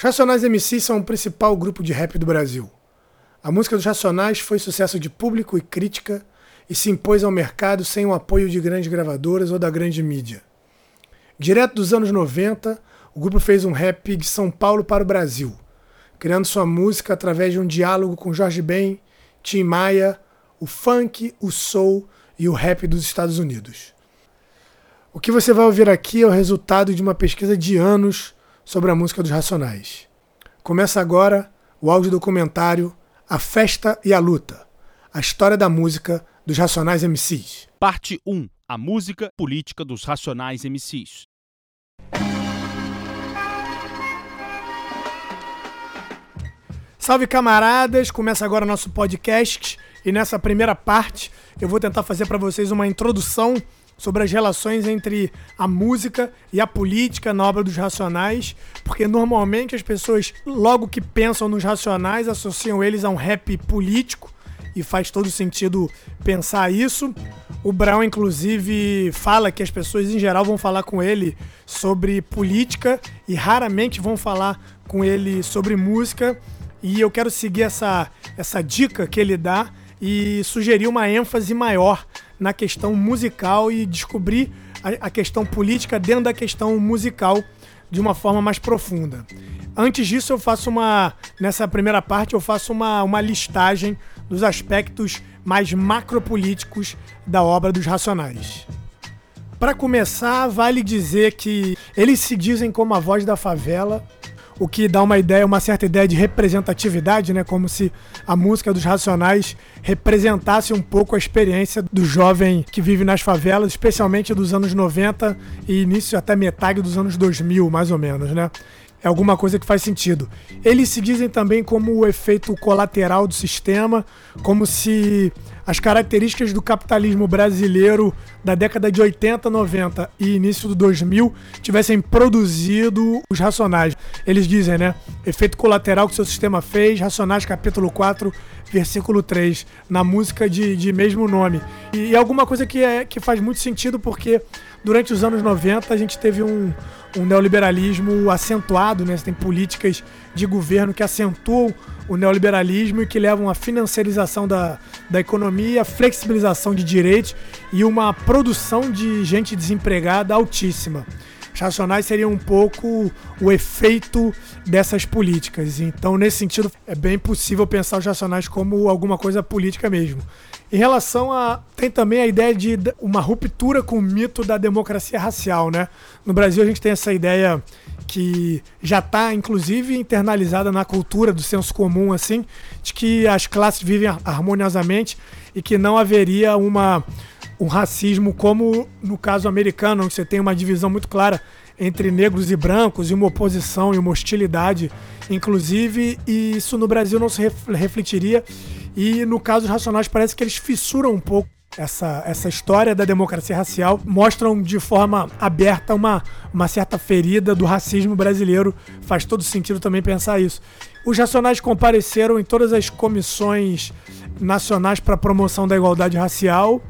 Os Racionais MCs são o principal grupo de rap do Brasil. A música dos Racionais foi sucesso de público e crítica e se impôs ao mercado sem o apoio de grandes gravadoras ou da grande mídia. Direto dos anos 90, o grupo fez um rap de São Paulo para o Brasil, criando sua música através de um diálogo com Jorge Ben, Tim Maia, o funk, o soul e o rap dos Estados Unidos. O que você vai ouvir aqui é o resultado de uma pesquisa de anos sobre a música dos Racionais. Começa agora o áudio documentário A Festa e a Luta A História da Música dos Racionais MCs. Parte 1 A Música Política dos Racionais MCs. Salve camaradas! Começa agora nosso podcast e nessa primeira parte eu vou tentar fazer para vocês uma introdução sobre as relações entre a música e a política na obra dos Racionais, porque normalmente as pessoas, logo que pensam nos Racionais, associam eles a um rap político e faz todo sentido pensar isso. O Brown, inclusive, fala que as pessoas em geral vão falar com ele sobre política e raramente vão falar com ele sobre música. E eu quero seguir essa, essa dica que ele dá e sugerir uma ênfase maior na questão musical e descobrir a, questão política dentro da questão musical de uma forma mais profunda. Antes disso, eu faço uma. Nessa primeira parte, eu faço uma, uma listagem dos aspectos mais macropolíticos da obra dos Racionais. Para começar, vale dizer que eles se dizem como a voz da favela o que dá uma ideia, uma certa ideia de representatividade, né? Como se a música dos Racionais representasse um pouco a experiência do jovem que vive nas favelas, especialmente dos anos 90 e início até metade dos anos 2000, mais ou menos, né? É alguma coisa que faz sentido. Eles se dizem também como o efeito colateral do sistema, como se as características do capitalismo brasileiro da década de 80, 90 e início do 2000 tivessem produzido os Racionais. Eles dizem, né? Efeito colateral que seu sistema fez, Racionais capítulo 4, versículo 3, na música de, de mesmo nome. E, e alguma coisa que, é, que faz muito sentido porque durante os anos 90 a gente teve um, um neoliberalismo acentuado, né? Você tem políticas de governo que acentuam o neoliberalismo e que levam à financiarização da, da economia, flexibilização de direitos e uma produção de gente desempregada altíssima. Os racionais seriam um pouco o efeito dessas políticas. Então, nesse sentido, é bem possível pensar os racionais como alguma coisa política mesmo. Em relação a. Tem também a ideia de uma ruptura com o mito da democracia racial, né? No Brasil, a gente tem essa ideia que já está inclusive internalizada na cultura do senso comum assim, de que as classes vivem harmoniosamente e que não haveria uma um racismo como no caso americano, onde você tem uma divisão muito clara entre negros e brancos e uma oposição e uma hostilidade, inclusive, e isso no Brasil não se refletiria. E no caso dos Racionais parece que eles fissuram um pouco essa, essa história da democracia racial mostram de forma aberta uma, uma certa ferida do racismo brasileiro. Faz todo sentido também pensar isso. Os Racionais compareceram em todas as comissões nacionais para a promoção da igualdade racial.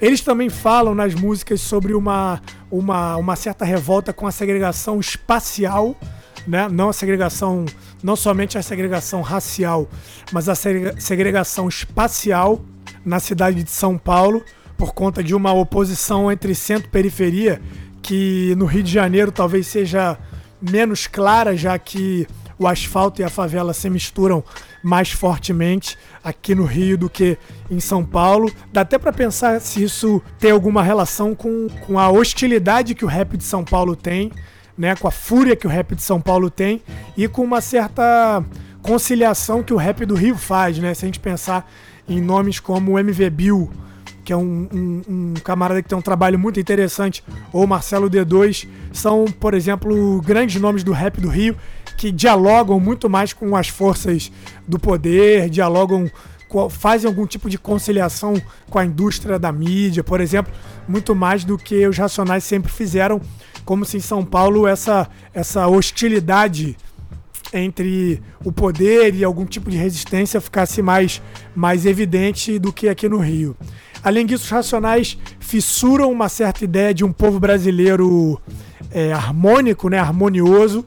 Eles também falam nas músicas sobre uma, uma, uma certa revolta com a segregação espacial, né? não a segregação, não somente a segregação racial, mas a segregação espacial na cidade de São Paulo por conta de uma oposição entre centro e periferia que no Rio de Janeiro talvez seja menos clara, já que o asfalto e a favela se misturam mais fortemente aqui no Rio do que em São Paulo. Dá até para pensar se isso tem alguma relação com, com a hostilidade que o rap de São Paulo tem, né, com a fúria que o rap de São Paulo tem e com uma certa conciliação que o rap do Rio faz, né? Se a gente pensar em nomes como o MV Bill, que é um, um, um, camarada que tem um trabalho muito interessante, ou Marcelo D2, são, por exemplo, grandes nomes do rap do Rio que dialogam muito mais com as forças do poder, dialogam, fazem algum tipo de conciliação com a indústria da mídia, por exemplo, muito mais do que os Racionais sempre fizeram, como se em São Paulo essa, essa hostilidade entre o poder e algum tipo de resistência ficasse mais, mais evidente do que aqui no Rio. Além disso, os racionais fissuram uma certa ideia de um povo brasileiro é, harmônico, né, harmonioso,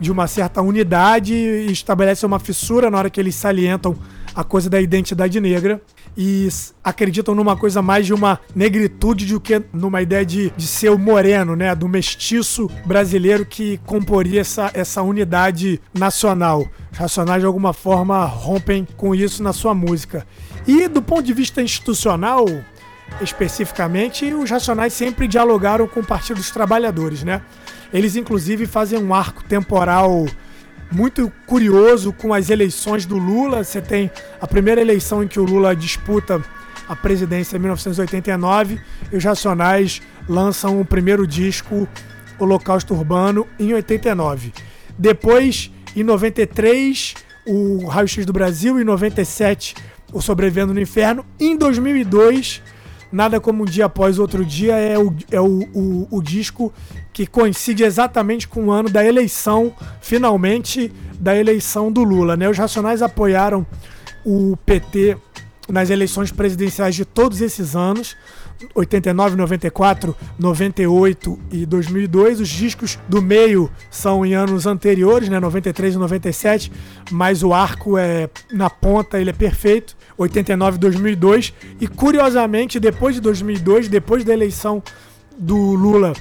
de uma certa unidade e estabelecem uma fissura na hora que eles salientam a coisa da identidade negra e acreditam numa coisa mais de uma negritude do que numa ideia de, de ser o moreno, né? Do mestiço brasileiro que comporia essa, essa unidade nacional. Os Racionais, de alguma forma, rompem com isso na sua música. E do ponto de vista institucional, especificamente, os Racionais sempre dialogaram com o Partido dos Trabalhadores, né? Eles, inclusive, fazem um arco temporal muito curioso com as eleições do Lula. Você tem a primeira eleição em que o Lula disputa a presidência em 1989 e os Racionais lançam o primeiro disco, Holocausto Urbano, em 89. Depois, em 93, o Raio X do Brasil, em 97, o Sobrevivendo no Inferno. Em 2002, Nada como um dia após outro dia é o, é o, o, o disco que coincide exatamente com o ano da eleição, finalmente, da eleição do Lula. Né? Os Racionais apoiaram o PT nas eleições presidenciais de todos esses anos. 89, 94, 98 e 2002. Os discos do meio são em anos anteriores, né, 93 e 97, mas o arco é na ponta, ele é perfeito. 89 e 2002. E curiosamente, depois de 2002, depois da eleição do Lula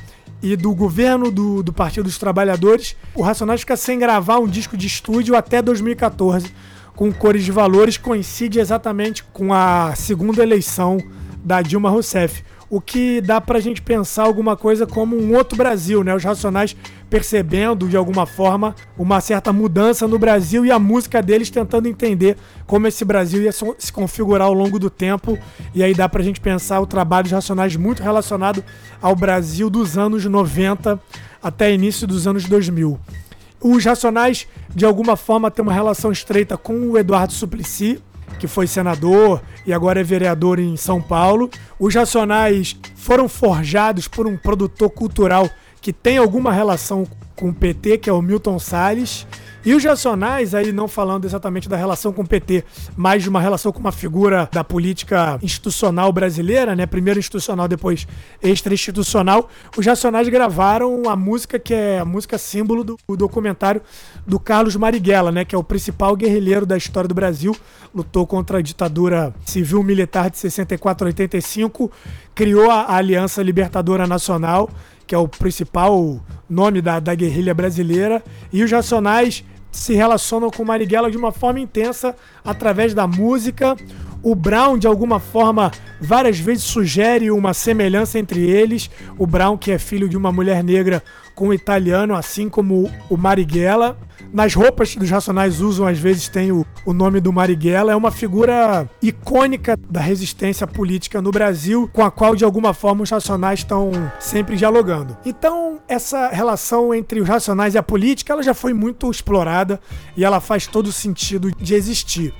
e do governo do, do Partido dos Trabalhadores, o Racionais fica sem gravar um disco de estúdio até 2014, com cores de valores, coincide exatamente com a segunda eleição da Dilma Rousseff. O que dá pra gente pensar alguma coisa como um outro Brasil, né? Os Racionais percebendo de alguma forma uma certa mudança no Brasil e a música deles tentando entender como esse Brasil ia se configurar ao longo do tempo. E aí dá pra gente pensar o trabalho dos Racionais muito relacionado ao Brasil dos anos 90 até início dos anos 2000. Os Racionais, de alguma forma, têm uma relação estreita com o Eduardo Suplicy, que foi senador e agora é vereador em São Paulo. Os Racionais foram forjados por um produtor cultural que tem alguma relação com o PT, que é o Milton Salles. E os Racionais, aí não falando exatamente da relação com o PT, mas de uma relação com uma figura da política institucional brasileira, né? Primeiro institucional, depois extra-institucional. Os Racionais gravaram a música que é a música símbolo do, do documentário do Carlos Marighella, né? Que é o principal guerrilheiro da história do Brasil. Lutou contra a ditadura civil-militar de 64 a 85, criou a Aliança Libertadora Nacional que é o principal nome da, da guerrilha brasileira, e os Racionais se relacionam com Marighella de uma forma intensa através da música. O Brown, de alguma forma, várias vezes sugere uma semelhança entre eles. O Brown, que é filho de uma mulher negra com o italiano, assim como o Marighella. Nas roupas dos Racionais usam, às vezes, tem o, o nome do Marighella. É uma figura icônica da resistência política no Brasil, com a qual, de alguma forma, os Racionais estão sempre dialogando. Então, essa relação entre os Racionais e a política, ela já foi muito explorada e ela faz todo sentido de existir.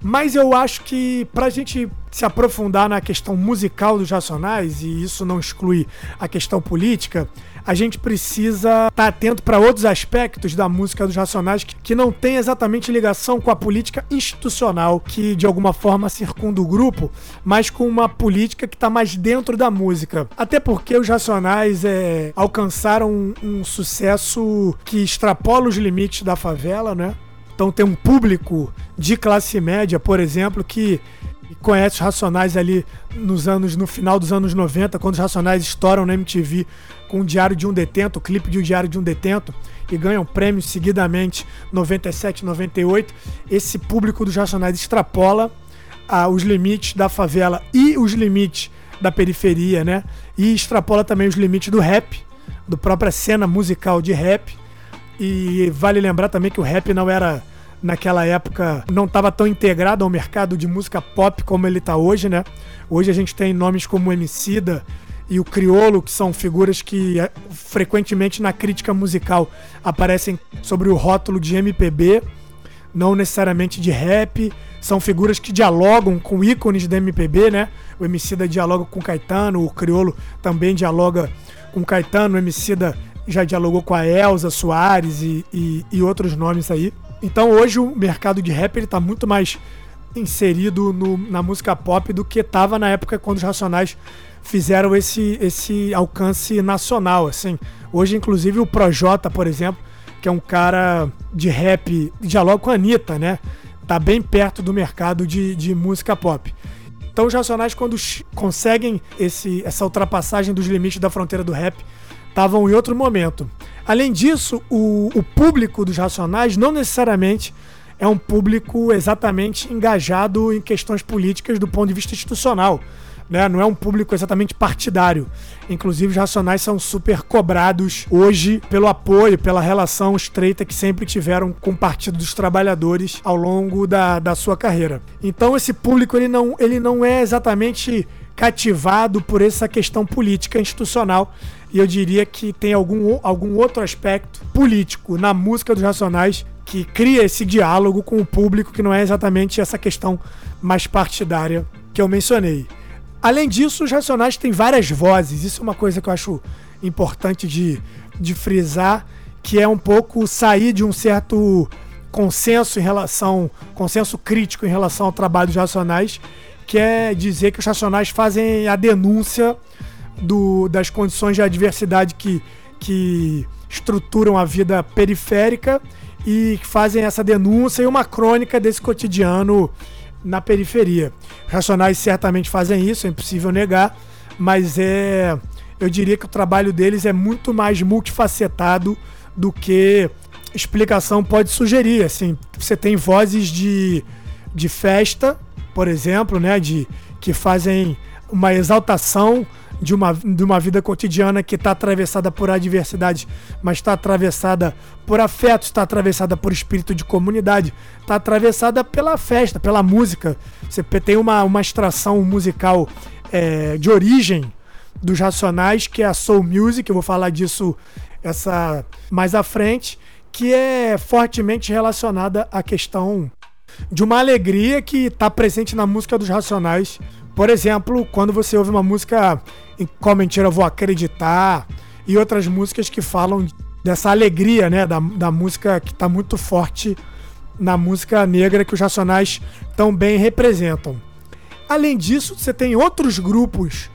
Mas eu acho que pra gente se aprofundar na questão musical dos Racionais, e isso não exclui a questão política, a gente precisa estar tá atento para outros aspectos da música dos Racionais que, não tem exatamente ligação com a política institucional que de alguma forma circunda o grupo, mas com uma política que está mais dentro da música. Até porque os Racionais é, alcançaram um, um sucesso que extrapola os limites da favela, né? Então tem um público de classe média, por exemplo, que conhece os Racionais ali nos anos no final dos anos 90, quando os Racionais estouram na MTV com o Diário de um Detento, o clipe de O Diário de um Detento, e ganham prêmios seguidamente 97, 98. Esse público dos Racionais extrapola ah, os limites da favela e os limites da periferia, né? E extrapola também os limites do rap, do própria cena musical de rap. E vale lembrar também que o rap não era naquela época não estava tão integrado ao mercado de música pop como ele está hoje, né? Hoje a gente tem nomes como Emicida e o Criolo, que são figuras que é, frequentemente na crítica musical aparecem sobre o rótulo de MPB, não necessariamente de rap. São figuras que dialogam com ícones da MPB, né? O Emicida dialoga com Caetano, o Criolo também dialoga com Caetano, o Emicida já dialogou com a Elza Soares e, e, e outros nomes aí. Então hoje o mercado de rap ele tá muito mais inserido no, na música pop do que estava na época quando os Racionais fizeram esse, esse alcance nacional, assim. Hoje, inclusive, o Projota, por exemplo, que é um cara de rap, dialoga com a Anitta, né? Tá bem perto do mercado de, de música pop. Então os Racionais, quando conseguem esse, essa ultrapassagem dos limites da fronteira do rap, estavam em outro momento. Além disso, o, o público dos Racionais não necessariamente é um público exatamente engajado em questões políticas do ponto de vista institucional né? Não é um público exatamente partidário. Inclusive, os Racionais são super cobrados hoje pelo apoio, pela relação estreita que sempre tiveram com o Partido dos Trabalhadores ao longo da, da sua carreira. Então, esse público ele não, ele não é exatamente cativado por essa questão política institucional. E eu diria que tem algum, algum outro aspecto político na música dos Racionais que cria esse diálogo com o público, que não é exatamente essa questão mais partidária que eu mencionei. Além disso, os Racionais têm várias vozes. Isso é uma coisa que eu acho importante de, de frisar, que é um pouco sair de um certo consenso em relação, consenso crítico em relação ao trabalho dos Racionais, que é dizer que os Racionais fazem a denúncia do, das condições de adversidade que, que estruturam a vida periférica e fazem essa denúncia e uma crônica desse cotidiano na periferia. Racionais certamente fazem isso, é impossível negar, mas é. Eu diria que o trabalho deles é muito mais multifacetado do que explicação pode sugerir. Assim, você tem vozes de, de festa, por exemplo, né, de, que fazem uma exaltação de uma, de uma vida cotidiana que está atravessada por adversidade, mas está atravessada por afeto, está atravessada por espírito de comunidade, está atravessada pela festa, pela música. Você tem uma, uma extração musical é, de origem dos Racionais, que é a Soul Music, eu vou falar disso essa mais à frente, que é fortemente relacionada à questão de uma alegria que está presente na música dos Racionais por exemplo, quando você ouve uma música em Qual Mentira Eu Vou Acreditar e outras músicas que falam dessa alegria, né? Da, da música que está muito forte na música negra que os Racionais tão bem representam. Além disso, você tem outros grupos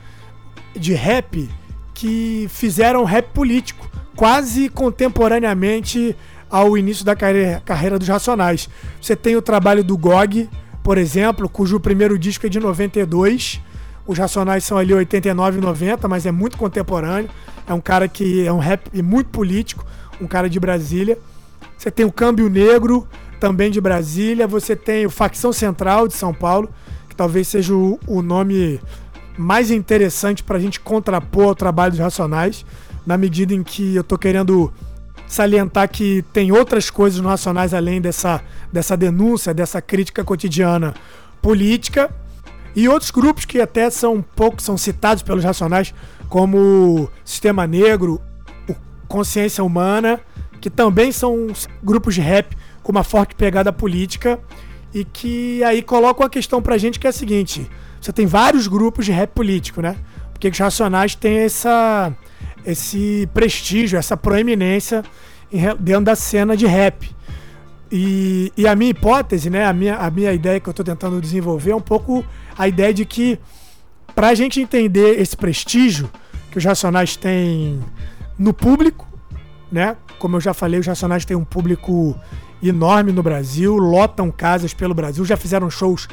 de rap que fizeram rap político, quase contemporaneamente ao início da carreira, carreira dos Racionais. Você tem o trabalho do GOG, por exemplo, cujo primeiro disco é de 92. Os Racionais são ali 89 e 90, mas é muito contemporâneo. É um cara que é um rap muito político, um cara de Brasília. Você tem o Câmbio Negro, também de Brasília. Você tem o Facção Central de São Paulo, que talvez seja o, o nome mais interessante para a gente contrapor ao trabalho dos Racionais, na medida em que eu estou querendo salientar que tem outras coisas no Racionais além dessa, dessa denúncia, dessa crítica cotidiana política. E outros grupos que até são pouco são citados pelos Racionais, como Sistema Negro, Consciência Humana, que também são grupos de rap com uma forte pegada política e que aí colocam a questão pra gente que é a seguinte: você tem vários grupos de rap político, né? Porque os Racionais têm essa esse prestígio, essa proeminência dentro da cena de rap. E, e, a minha hipótese, né, a minha, a minha ideia que eu estou tentando desenvolver é um pouco a ideia de que, para a gente entender esse prestígio que os Racionais têm no público, né, como eu já falei, os Racionais têm um público enorme no Brasil, lotam casas pelo Brasil, já fizeram shows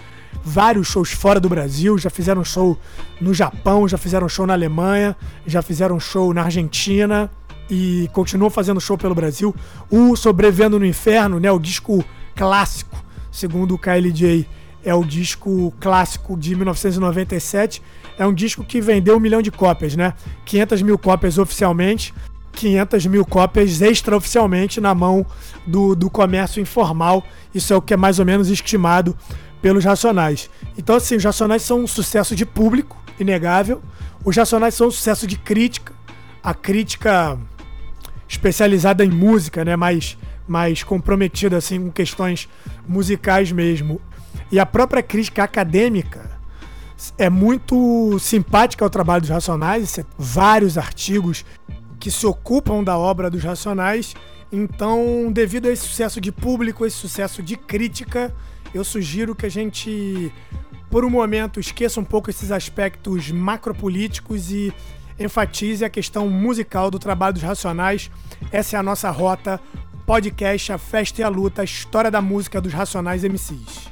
vários shows fora do Brasil, já fizeram show no Japão, já fizeram show na Alemanha, já fizeram show na Argentina e continuam fazendo show pelo Brasil. O Sobrevivendo no Inferno, né, o disco clássico, segundo o KLJ, é o disco clássico de 1997. É um disco que vendeu um milhão de cópias, né? 500 mil cópias oficialmente, 500 mil cópias extraoficialmente na mão do, do comércio informal. Isso é o que é mais ou menos estimado pelos Racionais. Então, assim, os Racionais são um sucesso de público, inegável. Os Racionais são um sucesso de crítica. A crítica especializada em música, né? Mais, mais comprometida, assim, com questões musicais mesmo. E a própria crítica acadêmica é muito simpática ao trabalho dos Racionais. Vários artigos que se ocupam da obra dos Racionais. Então, devido a esse sucesso de público, esse sucesso de crítica, eu sugiro que a gente, por um momento, esqueça um pouco esses aspectos macropolíticos e enfatize a questão musical do trabalho dos Racionais. Essa é a nossa rota podcast A Festa e a Luta, a história da música dos Racionais MCs.